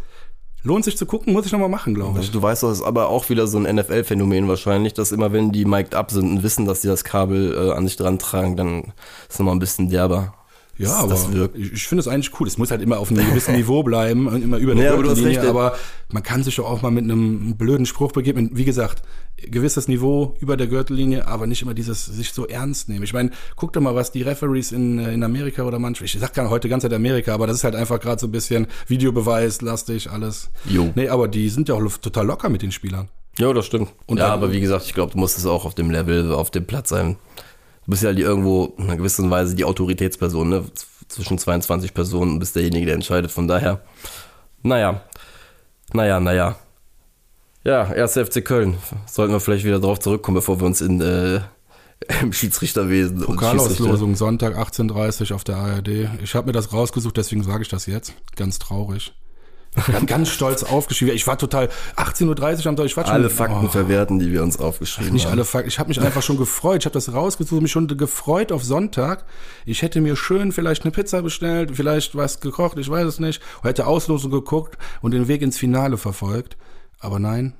Speaker 1: lohnt sich zu gucken, muss ich noch mal machen, glaube ich.
Speaker 2: Also du weißt, das ist aber auch wieder so ein NFL-Phänomen wahrscheinlich, dass immer wenn die mic'd up sind und wissen, dass sie das Kabel äh, an sich dran tragen, dann ist es nochmal ein bisschen derber.
Speaker 1: Ja,
Speaker 2: Das-
Speaker 1: aber
Speaker 2: das wirkt.
Speaker 1: ich, ich finde es eigentlich cool. Es muss halt immer auf einem gewissen Niveau bleiben und immer über der
Speaker 2: Ja, aber recht,
Speaker 1: aber man kann sich doch auch mal mit einem blöden Spruch begeben. Wie gesagt, gewisses Niveau über der Gürtellinie, aber nicht immer dieses sich so ernst nehmen. Ich meine, guck doch mal, was die Referees in, äh, in Amerika oder manchmal, ich sag gar heute ganz Zeit Amerika, aber das ist halt einfach gerade so ein bisschen Videobeweis, lastig, alles.
Speaker 2: Jo.
Speaker 1: Nee, aber die sind ja auch total locker mit den Spielern.
Speaker 2: Ja, das stimmt.
Speaker 1: Und
Speaker 2: ja, aber wie gesagt, ich glaube, du musst es auch auf dem Level, auf dem Platz sein. Du bist ja halt irgendwo in einer gewissen Weise die Autoritätsperson, ne? Zwischen 22 Personen bist derjenige, der entscheidet. Von daher, naja, naja, naja. Ja, 1. FC Köln. Sollten wir vielleicht wieder drauf zurückkommen, bevor wir uns in äh, im Schiedsrichterwesen
Speaker 1: Pokalauslosung Sonntag 18.30 auf der ARD. Ich habe mir das rausgesucht, deswegen sage ich das jetzt. Ganz traurig. Ganz, ganz stolz aufgeschrieben. Ich war total 18.30 Uhr am Tag. Ich war schon,
Speaker 2: Alle Fakten verwerten, die wir uns aufgeschrieben
Speaker 1: Nicht
Speaker 2: haben.
Speaker 1: alle Fakten. Ich habe mich einfach schon gefreut. Ich habe das rausgesucht, mich schon gefreut auf Sonntag. Ich hätte mir schön vielleicht eine Pizza bestellt, vielleicht was gekocht, ich weiß es nicht. Und hätte Auslosung geguckt und den Weg ins Finale verfolgt. Aber nein,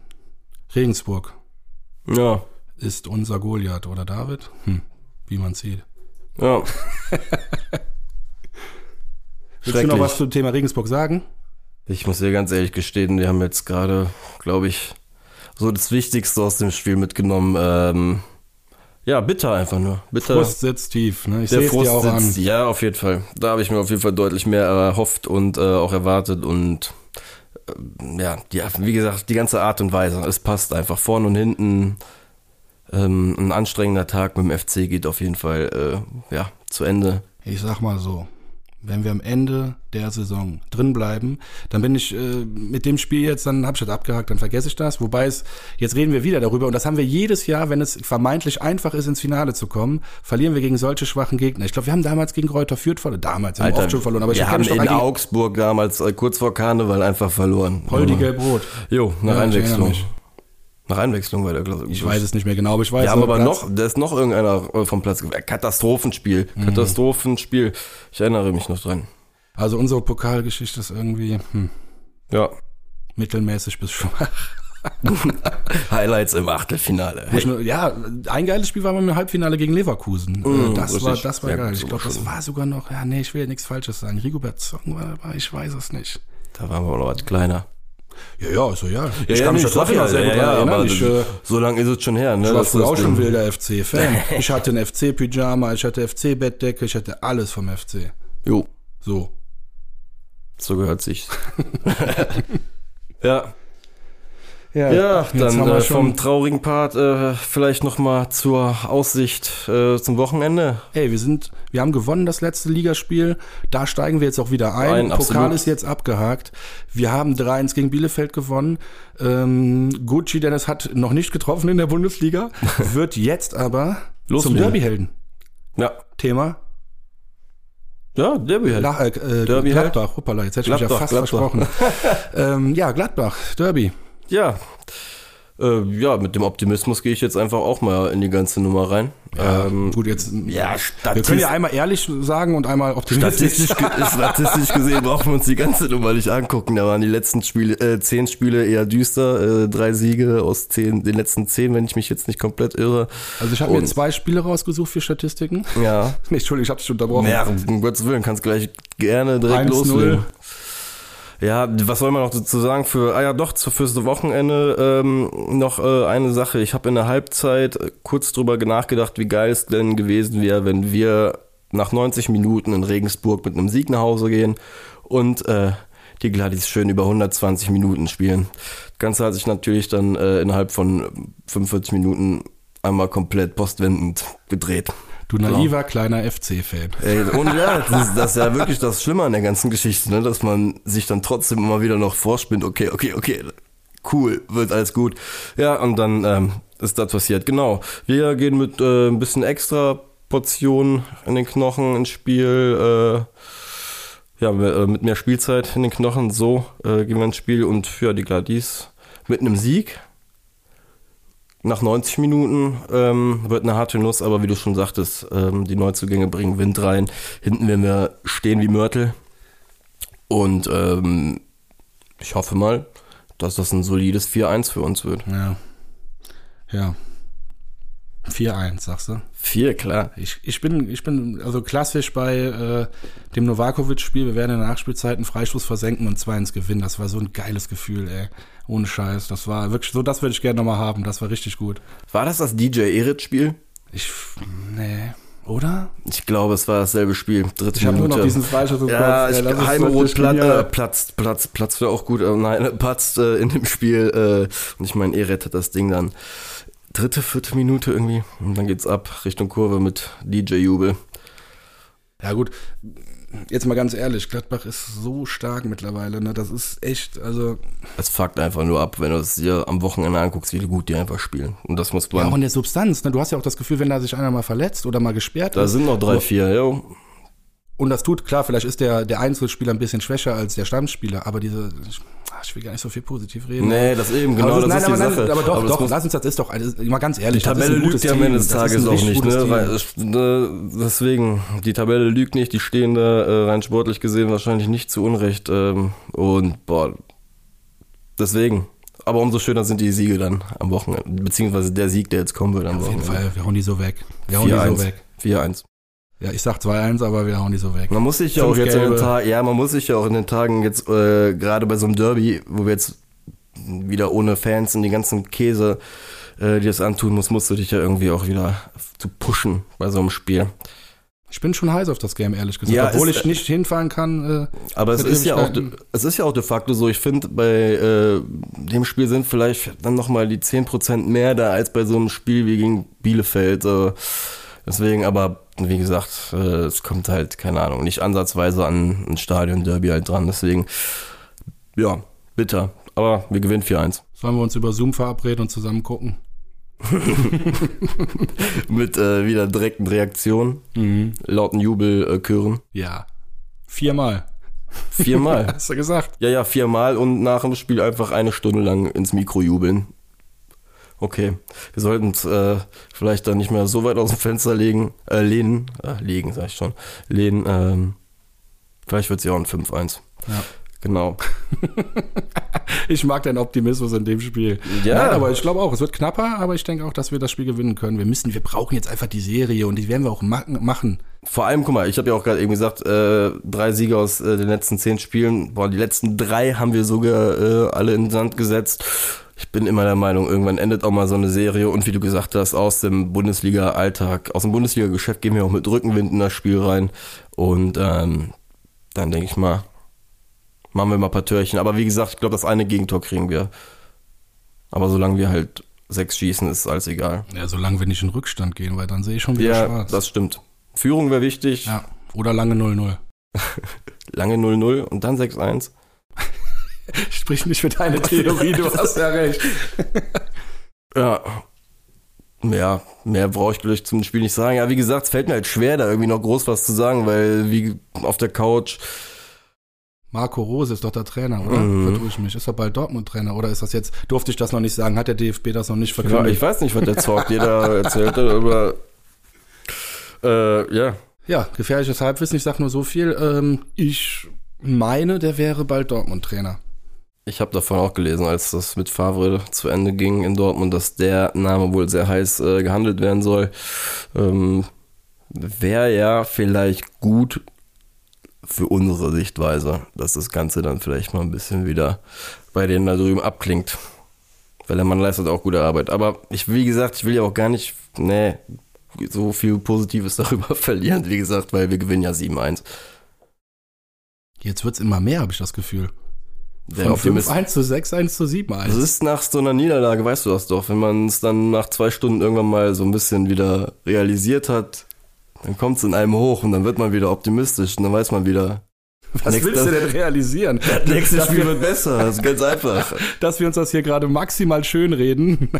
Speaker 1: Regensburg
Speaker 2: Ja,
Speaker 1: ist unser Goliath, oder David? Hm, wie man sieht.
Speaker 2: ja.
Speaker 1: Willst du noch was zum Thema Regensburg sagen?
Speaker 2: Ich muss dir ganz ehrlich gestehen, wir haben jetzt gerade, glaube ich, so das Wichtigste aus dem Spiel mitgenommen. Ähm, ja, bitter einfach nur. Bitter.
Speaker 1: Frust sitzt tief, ne? Ich
Speaker 2: Der
Speaker 1: sehe es dir
Speaker 2: sitzt,
Speaker 1: an.
Speaker 2: ja, auf jeden Fall. Da habe ich mir auf jeden Fall deutlich mehr erhofft und äh, auch erwartet und äh, ja, die, wie gesagt, die ganze Art und Weise, es passt einfach vorn und hinten. Ähm, ein anstrengender Tag mit dem FC geht auf jeden Fall äh, ja, zu Ende.
Speaker 1: Ich sag mal so, wenn wir am Ende der Saison drin bleiben, dann bin ich äh, mit dem Spiel jetzt, dann habe ich das abgehakt, dann vergesse ich das. Wobei es, jetzt reden wir wieder darüber und das haben wir jedes Jahr, wenn es vermeintlich einfach ist, ins Finale zu kommen, verlieren wir gegen solche schwachen Gegner. Ich glaube, wir haben damals gegen Reuter Fürth verloren, damals, wir haben oft schon verloren, aber ich
Speaker 2: wir haben in
Speaker 1: eigentlich-
Speaker 2: Augsburg damals äh, kurz vor Karneval einfach verloren.
Speaker 1: Poldi Gelb-Rot.
Speaker 2: Jo, nach
Speaker 1: Ja,
Speaker 2: Einwechslung. Nach Einwechslung war der, glaube
Speaker 1: Ich weiß es nicht mehr genau, aber ich weiß
Speaker 2: Wir haben aber
Speaker 1: Platz-
Speaker 2: noch, da ist noch irgendeiner äh, vom Platz gegangen. Katastrophenspiel.
Speaker 1: Mhm.
Speaker 2: Katastrophenspiel. Ich erinnere mich noch dran.
Speaker 1: Also unsere Pokalgeschichte ist irgendwie hm,
Speaker 2: Ja.
Speaker 1: mittelmäßig bis schwach.
Speaker 2: Highlights im Achtelfinale.
Speaker 1: Ich nur- Ja, ein geiles Spiel war beim Halbfinale gegen Leverkusen. Äh, das
Speaker 2: richtig.
Speaker 1: war, das war
Speaker 2: Ja,
Speaker 1: geil. Ich glaube, das war sogar noch, ja, nee, ich will nichts Falsches sagen. Rigobert Song war dabei, ich weiß es nicht.
Speaker 2: Da waren wir auch noch was kleiner.
Speaker 1: Ja, ja, so, ja. Ich
Speaker 2: ja,
Speaker 1: kann mich
Speaker 2: nee,
Speaker 1: da trotzdem
Speaker 2: sag
Speaker 1: noch sehr gut dran erinnern. Ich, äh,
Speaker 2: so lange ist es schon her, ne?
Speaker 1: ich war früher auch schon wilder FC-Fan. Ich hatte einen FC-Pyjama, ich hatte FC-Bettdecke, ich hatte alles vom FC.
Speaker 2: Jo,
Speaker 1: So.
Speaker 2: so gehört sich. ja.
Speaker 1: Ja,
Speaker 2: Ja, dann äh, vom traurigen Part äh, vielleicht nochmal zur Aussicht äh, zum Wochenende.
Speaker 1: Ey, wir sind, wir haben gewonnen das letzte Ligaspiel. Da steigen wir jetzt auch wieder ein.
Speaker 2: Ein,
Speaker 1: Pokal
Speaker 2: absolut.
Speaker 1: ist jetzt abgehakt. Wir haben 3-1 gegen Bielefeld gewonnen. Ähm, Gucci Dennis hat noch nicht getroffen in der Bundesliga, wird jetzt aber zum
Speaker 2: Loslegen.
Speaker 1: Derbyhelden.
Speaker 2: Ja.
Speaker 1: Thema
Speaker 2: Ja, Derby halt.
Speaker 1: Äh,
Speaker 2: Derby halt.
Speaker 1: Gladbach. Hoppala, jetzt hätte ich mich ja
Speaker 2: Gladbach,
Speaker 1: fast
Speaker 2: Gladbach.
Speaker 1: versprochen. ähm, ja, Gladbach, Derby.
Speaker 2: Ja. Äh, ja, mit dem Optimismus gehe ich jetzt einfach auch mal in die ganze Nummer rein. ähm,
Speaker 1: Gut, jetzt.
Speaker 2: ja,
Speaker 1: wir können ja einmal ehrlich sagen und einmal optimistisch.
Speaker 2: Statistisch, statistisch gesehen brauchen wir uns die ganze Nummer nicht angucken. Da waren die letzten Spiele, äh, zehn Spiele eher düster. Äh, drei Siege aus zehn, den letzten zehn, wenn ich mich jetzt nicht komplett irre.
Speaker 1: Also ich habe mir zwei Spiele rausgesucht für Statistiken.
Speaker 2: Ja.
Speaker 1: Nee, Entschuldigung, ich habe dich unterbrochen.
Speaker 2: Ja, um Gottes Willen, kannst gleich gerne direkt
Speaker 1: 1-0.
Speaker 2: loslegen. Ja, was soll man noch dazu sagen? Für, ah ja, doch, fürs Wochenende ähm, noch äh, eine Sache. Ich habe in der Halbzeit äh, kurz drüber nachgedacht, wie geil es denn gewesen wäre, wenn wir nach 90 Minuten in Regensburg mit einem Sieg nach Hause gehen und äh, die Gladys schön über 120 Minuten spielen. Das Ganze hat sich natürlich dann äh, innerhalb von 45 Minuten einmal komplett postwendend gedreht.
Speaker 1: Du naiver kleiner FC-Fan.
Speaker 2: Und ja, das ist, das ist ja wirklich das Schlimme an der ganzen Geschichte, ne? dass man sich dann trotzdem immer wieder noch vorspinnt, okay, okay, okay, cool, wird alles gut. Ja, und dann ähm, ist das passiert. Genau. Wir gehen mit äh, ein bisschen extra Portionen in den Knochen ins Spiel, äh, ja, äh, mit mehr Spielzeit in den Knochen, so äh, gehen wir ins Spiel und für die Gladys mit einem Sieg. Nach 90 Minuten ähm, wird eine harte Nuss, aber wie du schon sagtest, ähm, die Neuzugänge bringen Wind rein. Hinten werden wir stehen wie Mörtel. Und ähm, ich hoffe mal, dass das ein solides 4-1 für uns wird.
Speaker 1: Ja. Ja. 4-1, sagst du?
Speaker 2: 4, klar.
Speaker 1: Ich, ich bin, ich bin also klassisch bei äh, dem Novakovic-Spiel. Wir werden in der Nachspielzeit einen Freistoß versenken und 2-1 gewinnen. Das war so ein geiles Gefühl, ey. Ohne Scheiß. Das war wirklich so, das würde ich gerne nochmal haben. Das war richtig gut.
Speaker 2: War das das DJ Erit-Spiel?
Speaker 1: Ich, nee. Oder?
Speaker 2: Ich glaube, es war dasselbe Spiel. Dritte
Speaker 1: Ich habe nur noch diesen Freistoß im
Speaker 2: Ja,
Speaker 1: Kopf, ist
Speaker 2: Heimerot platt,
Speaker 1: genial.
Speaker 2: äh, platzt, platzt, platzt wäre auch gut. Äh, nein, platzt äh, in dem Spiel. Äh, und ich meine, er rettet das Ding dann. Dritte, vierte Minute irgendwie. Und dann geht's ab Richtung Kurve mit DJ-Jubel.
Speaker 1: Ja gut, jetzt mal ganz ehrlich, Gladbach ist so stark mittlerweile, ne? Das ist echt, also
Speaker 2: Es fuckt einfach nur ab, wenn du es dir am Wochenende anguckst, wie gut die einfach spielen. Und das muss
Speaker 1: ja,
Speaker 2: man.
Speaker 1: auch in der Substanz, ne? Du hast ja auch das Gefühl, wenn da sich einer mal verletzt oder mal gesperrt
Speaker 2: da
Speaker 1: ist.
Speaker 2: sind noch drei, vier, jo.
Speaker 1: Und das tut, klar, vielleicht ist der, der Einzelspieler ein bisschen schwächer als der Stammspieler, aber diese, ich will gar nicht so viel positiv reden.
Speaker 2: Nee, das eben, genau,
Speaker 1: aber
Speaker 2: das,
Speaker 1: nein,
Speaker 2: ist die
Speaker 1: nein,
Speaker 2: Sache.
Speaker 1: aber doch,
Speaker 2: aber
Speaker 1: doch, lass uns das ist doch, also, mal ganz ehrlich,
Speaker 2: Die
Speaker 1: ist
Speaker 2: Tabelle lügt ja am. Ende des
Speaker 1: ist
Speaker 2: Tages auch nicht, ne? Weil, ne? Deswegen, die Tabelle lügt nicht, die stehen da äh, rein sportlich gesehen wahrscheinlich nicht zu Unrecht. Ähm, und boah, deswegen. Aber umso schöner sind die Siege dann am Wochenende. Beziehungsweise der Sieg, der jetzt kommen wird am
Speaker 1: Auf jeden
Speaker 2: Wochenende.
Speaker 1: Fall, wir hauen die so weg. Wir hauen die so
Speaker 2: 4-1.
Speaker 1: weg.
Speaker 2: 4-1.
Speaker 1: Ja, ich sag 2-1, aber wir hauen die so weg.
Speaker 2: Man muss sich ja auch jetzt in den. Tagen, ja, man muss sich ja auch in den Tagen jetzt, äh, gerade bei so einem Derby, wo wir jetzt wieder ohne Fans und die ganzen Käse, äh, die das antun muss, musst du dich ja irgendwie auch wieder zu pushen bei so einem Spiel.
Speaker 1: Ich bin schon heiß auf das Game, ehrlich gesagt.
Speaker 2: Ja,
Speaker 1: Obwohl
Speaker 2: ist-
Speaker 1: ich nicht hinfahren kann. Äh,
Speaker 2: Aber es ist ja auch, es ist ja auch de facto so. Ich finde, bei äh, dem Spiel sind vielleicht dann nochmal die 10% mehr da als bei so einem Spiel wie gegen Bielefeld. Äh, deswegen, aber wie gesagt, äh, es kommt halt, keine Ahnung, nicht ansatzweise an ein Stadion-Derby halt dran. Deswegen, ja, bitter. Aber wir gewinnen 4-1.
Speaker 1: sollen wir uns über Zoom verabreden und zusammen gucken?
Speaker 2: Mit äh, wieder direkten Reaktionen,
Speaker 1: Mhm.
Speaker 2: lauten Jubelchören.
Speaker 1: Ja. Viermal.
Speaker 2: Viermal.
Speaker 1: Hast du gesagt?
Speaker 2: Ja, ja, viermal und nach dem Spiel einfach eine Stunde lang ins Mikro jubeln. Okay, wir sollten es äh, vielleicht dann nicht mehr so weit aus dem Fenster legen, äh, lehnen, äh, legen, sag ich schon, lehnen. Ähm, vielleicht wird ja auch ein 5-1.
Speaker 1: Ja.
Speaker 2: Genau.
Speaker 1: Ich mag deinen Optimismus in dem Spiel.
Speaker 2: Ja.
Speaker 1: Nein, aber ich glaube auch, es wird knapper, aber ich denke auch, dass wir das Spiel gewinnen können. Wir müssen, wir brauchen jetzt einfach die Serie und die werden wir auch ma- machen.
Speaker 2: Vor allem, guck mal, ich habe ja auch gerade eben gesagt, äh, drei Siege aus äh, den letzten zehn Spielen. Boah, die letzten drei haben wir sogar äh, alle in den Sand gesetzt. Ich bin immer der Meinung, irgendwann endet auch mal so eine Serie. Und wie du gesagt hast, aus dem Bundesliga-Alltag, aus dem Bundesliga-Geschäft gehen wir auch mit Rückenwind in das Spiel rein. Und ähm, dann denke ich mal, machen wir mal ein paar Törchen. Aber wie gesagt, ich glaube, das eine Gegentor kriegen wir. Aber solange wir halt sechs schießen, ist alles egal.
Speaker 1: Ja, solange wir nicht in Rückstand gehen, weil dann sehe ich schon wieder
Speaker 2: Ja,
Speaker 1: schwarz.
Speaker 2: das stimmt. Führung wäre wichtig.
Speaker 1: ja. Oder lange 0-0.
Speaker 2: Lange 0-0 und dann 6-1.
Speaker 1: Sprich nicht für deine Theorie, du hast ja recht.
Speaker 2: Ja. Ja, mehr brauche ich gleich zum Spiel nicht sagen. Ja, wie gesagt, es fällt mir halt schwer, da irgendwie noch groß was zu sagen, weil wie auf der Couch.
Speaker 1: Marco Rose ist doch der Trainer, oder?
Speaker 2: Mhm.
Speaker 1: Vertue ich mich. Ist er bald Dortmund-Trainer oder ist das jetzt, durfte ich das noch nicht sagen? Hat der DFB das noch nicht
Speaker 2: Ja,
Speaker 1: verkündet?
Speaker 2: ich weiß nicht, was der dir da erzählt hat, aber äh, ja.
Speaker 1: Ja, gefährliches Halbwissen. Ich sag nur so viel. Ähm, ich meine, der wäre bald Dortmund-Trainer.
Speaker 2: Ich habe davon auch gelesen, als das mit Favre zu Ende ging in Dortmund, dass der Name wohl sehr heiß äh, gehandelt werden soll. Ähm, Wäre ja vielleicht gut für unsere Sichtweise, dass das Ganze dann vielleicht mal ein bisschen wieder bei denen da drüben abklingt. Weil der Mann leistet auch gute Arbeit. Aber ich, wie gesagt, ich will ja auch gar nicht, nee, so viel Positives darüber verlieren, wie gesagt, weil wir gewinnen ja 7-1.
Speaker 1: Jetzt wird's immer mehr, habe ich das Gefühl.
Speaker 2: Der
Speaker 1: Von
Speaker 2: Optimist-
Speaker 1: 5-1 zu 6-1 zu 7-1.
Speaker 2: Das ist nach so einer Niederlage, weißt du das doch, wenn man es dann nach zwei Stunden irgendwann mal so ein bisschen wieder realisiert hat, dann kommt es in einem hoch und dann wird man wieder optimistisch und dann weiß man wieder,
Speaker 1: Was
Speaker 2: nächste-
Speaker 1: willst du denn realisieren?
Speaker 2: das nächste Spiel
Speaker 1: wir,
Speaker 2: wird besser, das ist ganz einfach.
Speaker 1: dass wir uns das hier gerade maximal schön reden.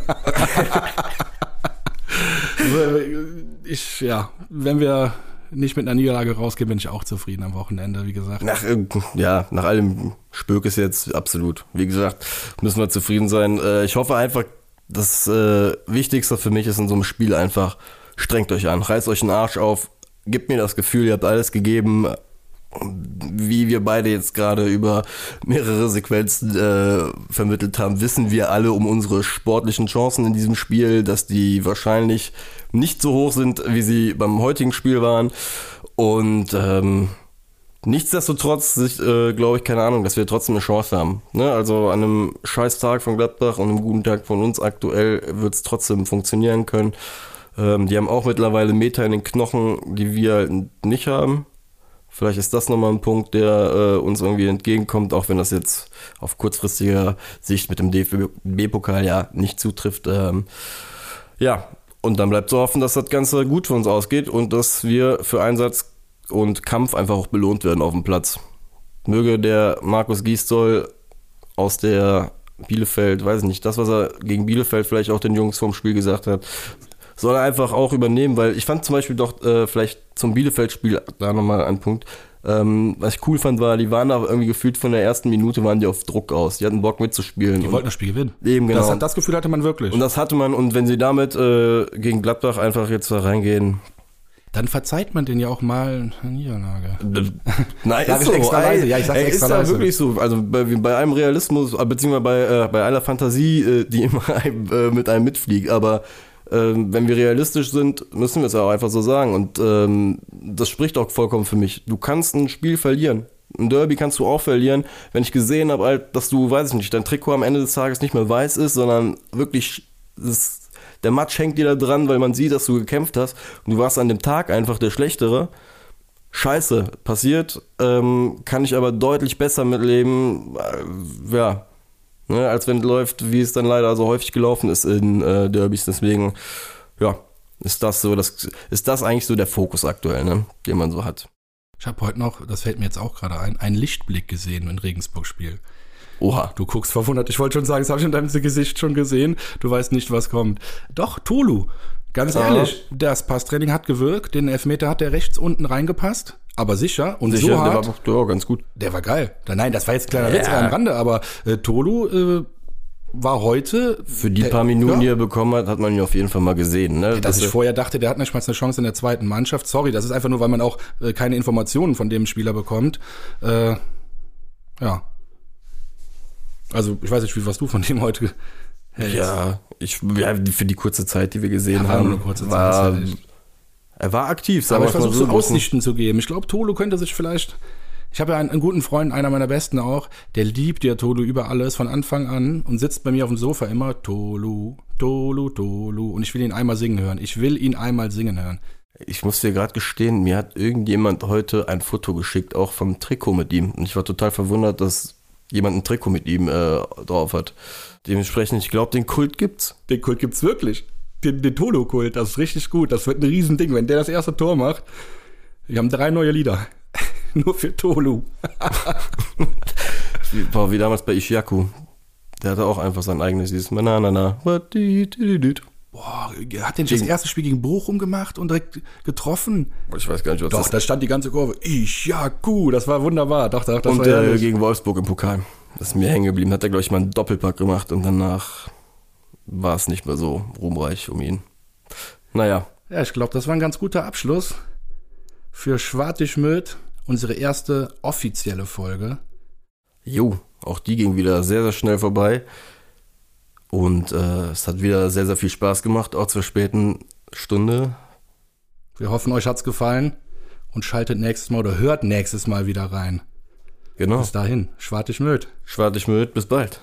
Speaker 1: ich, ja, wenn wir nicht mit einer Niederlage rausgehen, bin ich auch zufrieden am Wochenende, wie gesagt.
Speaker 2: Nach, äh, ja, nach allem Spökes jetzt absolut. Wie gesagt, müssen wir zufrieden sein. Äh, Ich hoffe einfach, das äh, Wichtigste für mich ist in so einem Spiel einfach, strengt euch an, reißt euch den Arsch auf, gebt mir das Gefühl, ihr habt alles gegeben, wie wir beide jetzt gerade über mehrere Sequenzen äh, vermittelt haben, wissen wir alle um unsere sportlichen Chancen in diesem Spiel, dass die wahrscheinlich nicht so hoch sind, wie sie beim heutigen Spiel waren. Und ähm, nichtsdestotrotz, äh, glaube ich, keine Ahnung, dass wir trotzdem eine Chance haben. Ne? Also an einem scheiß Tag von Gladbach und einem guten Tag von uns aktuell wird es trotzdem funktionieren können. Ähm, die haben auch mittlerweile Meter in den Knochen, die wir halt nicht haben. Vielleicht ist das nochmal ein Punkt, der äh, uns irgendwie entgegenkommt, auch wenn das jetzt auf kurzfristiger Sicht mit dem DFB-Pokal ja nicht zutrifft. Ähm, ja, und dann bleibt zu hoffen, dass das Ganze gut für uns ausgeht und dass wir für Einsatz und Kampf einfach auch belohnt werden auf dem Platz. Möge der Markus Gisdol aus der Bielefeld, weiß ich nicht, das, was er gegen Bielefeld vielleicht auch den Jungs vorm Spiel gesagt hat, soll er einfach auch übernehmen, weil ich fand zum Beispiel doch äh, vielleicht zum Bielefeld-Spiel da nochmal ein Punkt. Ähm, was ich cool fand, war, die waren da irgendwie gefühlt von der ersten Minute waren die auf Druck aus. Die hatten Bock mitzuspielen.
Speaker 1: Die wollten das Spiel gewinnen.
Speaker 2: Eben, genau.
Speaker 1: Das, das Gefühl hatte man wirklich.
Speaker 2: Und das hatte man, und wenn sie damit äh, gegen Gladbach einfach jetzt da reingehen,
Speaker 1: dann verzeiht man den ja auch mal eine Niederlage.
Speaker 2: Nein,
Speaker 1: Sag
Speaker 2: ist
Speaker 1: ich
Speaker 2: so.
Speaker 1: extra leise. Ja, ich sag's
Speaker 2: ey,
Speaker 1: extra
Speaker 2: ist ja
Speaker 1: leise.
Speaker 2: wirklich so. Also bei, bei einem Realismus, äh, beziehungsweise bei, äh, bei aller Fantasie, äh, die immer äh, mit einem mitfliegt. Aber ähm, wenn wir realistisch sind, müssen wir es auch einfach so sagen. Und ähm, das spricht auch vollkommen für mich. Du kannst ein Spiel verlieren. Ein Derby kannst du auch verlieren. Wenn ich gesehen habe, halt, dass du, weiß ich nicht, dein Trikot am Ende des Tages nicht mehr weiß ist, sondern wirklich das der Matsch hängt dir da dran, weil man sieht, dass du gekämpft hast und du warst an dem Tag einfach der Schlechtere. Scheiße, passiert, ähm, kann ich aber deutlich besser mitleben, äh, ja, ne, als wenn es läuft, wie es dann leider so häufig gelaufen ist in äh, Derbys. Deswegen, ja, ist das so, das, ist das eigentlich so der Fokus aktuell, ne, den man so hat.
Speaker 1: Ich habe heute noch, das fällt mir jetzt auch gerade ein, einen Lichtblick gesehen im Regensburg-Spiel.
Speaker 2: Oha.
Speaker 1: Du guckst verwundert. Ich wollte schon sagen, das habe ich in deinem Gesicht schon gesehen. Du weißt nicht, was kommt. Doch, Tolu. Ganz
Speaker 2: Ja.
Speaker 1: ehrlich, das Passtraining hat gewirkt. Den Elfmeter hat der rechts unten reingepasst. Aber sicher und
Speaker 2: Sicher,
Speaker 1: so
Speaker 2: der
Speaker 1: hart.
Speaker 2: war der war ganz gut.
Speaker 1: Der war geil. Nein, das war jetzt kleiner
Speaker 2: Ja.
Speaker 1: Witz am Rande, aber äh, Tolu äh, war heute.
Speaker 2: Für die paar Minuten,
Speaker 1: ja,
Speaker 2: die er bekommen hat, hat man ihn auf jeden Fall mal gesehen. Ne?
Speaker 1: dass
Speaker 2: Das-
Speaker 1: ich vorher dachte, der hat nicht mal eine Chance in der zweiten Mannschaft. Sorry, das ist einfach nur, weil man auch äh, keine Informationen von dem Spieler bekommt. Äh, ja. Also, ich weiß nicht, wie was du von dem heute hältst.
Speaker 2: Ja, ich, ja, für die kurze Zeit, die wir gesehen
Speaker 1: Ja, war
Speaker 2: haben,
Speaker 1: nur eine kurze Zeit,
Speaker 2: war, er war aktiv, sagen
Speaker 1: Aber ich versuche so
Speaker 2: so.
Speaker 1: Aussichten zu geben. Ich glaube, Tolo könnte sich vielleicht. Ich habe ja einen, einen guten Freund, einer meiner besten auch, der liebt ja Tolu über alles von Anfang an und sitzt bei mir auf dem Sofa immer Tolu, Tolu, Tolu. Und ich will ihn einmal singen hören. Ich will ihn einmal singen hören.
Speaker 2: Ich muss dir gerade gestehen, mir hat irgendjemand heute ein Foto geschickt, auch vom Trikot mit ihm. Und ich war total verwundert, dass jemand ein Trikot mit ihm äh, drauf hat. Dementsprechend, ich glaube, den Kult gibt's.
Speaker 1: Den Kult gibt's wirklich. Den, den Tolo-Kult, das ist richtig gut. Das wird ein Riesending, wenn der das erste Tor macht. Wir haben drei neue Lieder. Nur für Tolu.
Speaker 2: Wie, war wie damals bei Ishiaku. Der hatte auch einfach sein eigenes, dieses Manana.
Speaker 1: Boah, hat den das erste Spiel gegen Bochum gemacht und direkt getroffen?
Speaker 2: Ich weiß gar nicht, was
Speaker 1: Doch,
Speaker 2: das
Speaker 1: da stand die ganze Kurve. Ich, ja, gut, das war wunderbar. Doch, doch, das
Speaker 2: Und
Speaker 1: war
Speaker 2: äh, gegen Wolfsburg im Pokal. Das ist mir hängen geblieben. Hat er, glaube ich, mal einen Doppelpack gemacht und danach war es nicht mehr so ruhmreich um ihn. Naja,
Speaker 1: Ja, ich glaube, das war ein ganz guter Abschluss für Schwartischmöd, unsere erste offizielle Folge.
Speaker 2: jo, auch die ging wieder sehr, sehr schnell vorbei. Und äh, es hat wieder sehr, sehr viel Spaß gemacht, auch zur späten Stunde.
Speaker 1: Wir hoffen, euch hat's gefallen und schaltet nächstes Mal oder hört nächstes Mal wieder rein.
Speaker 2: Genau.
Speaker 1: Bis dahin, Schwartischmöd.
Speaker 2: Schwartig mit, bis bald.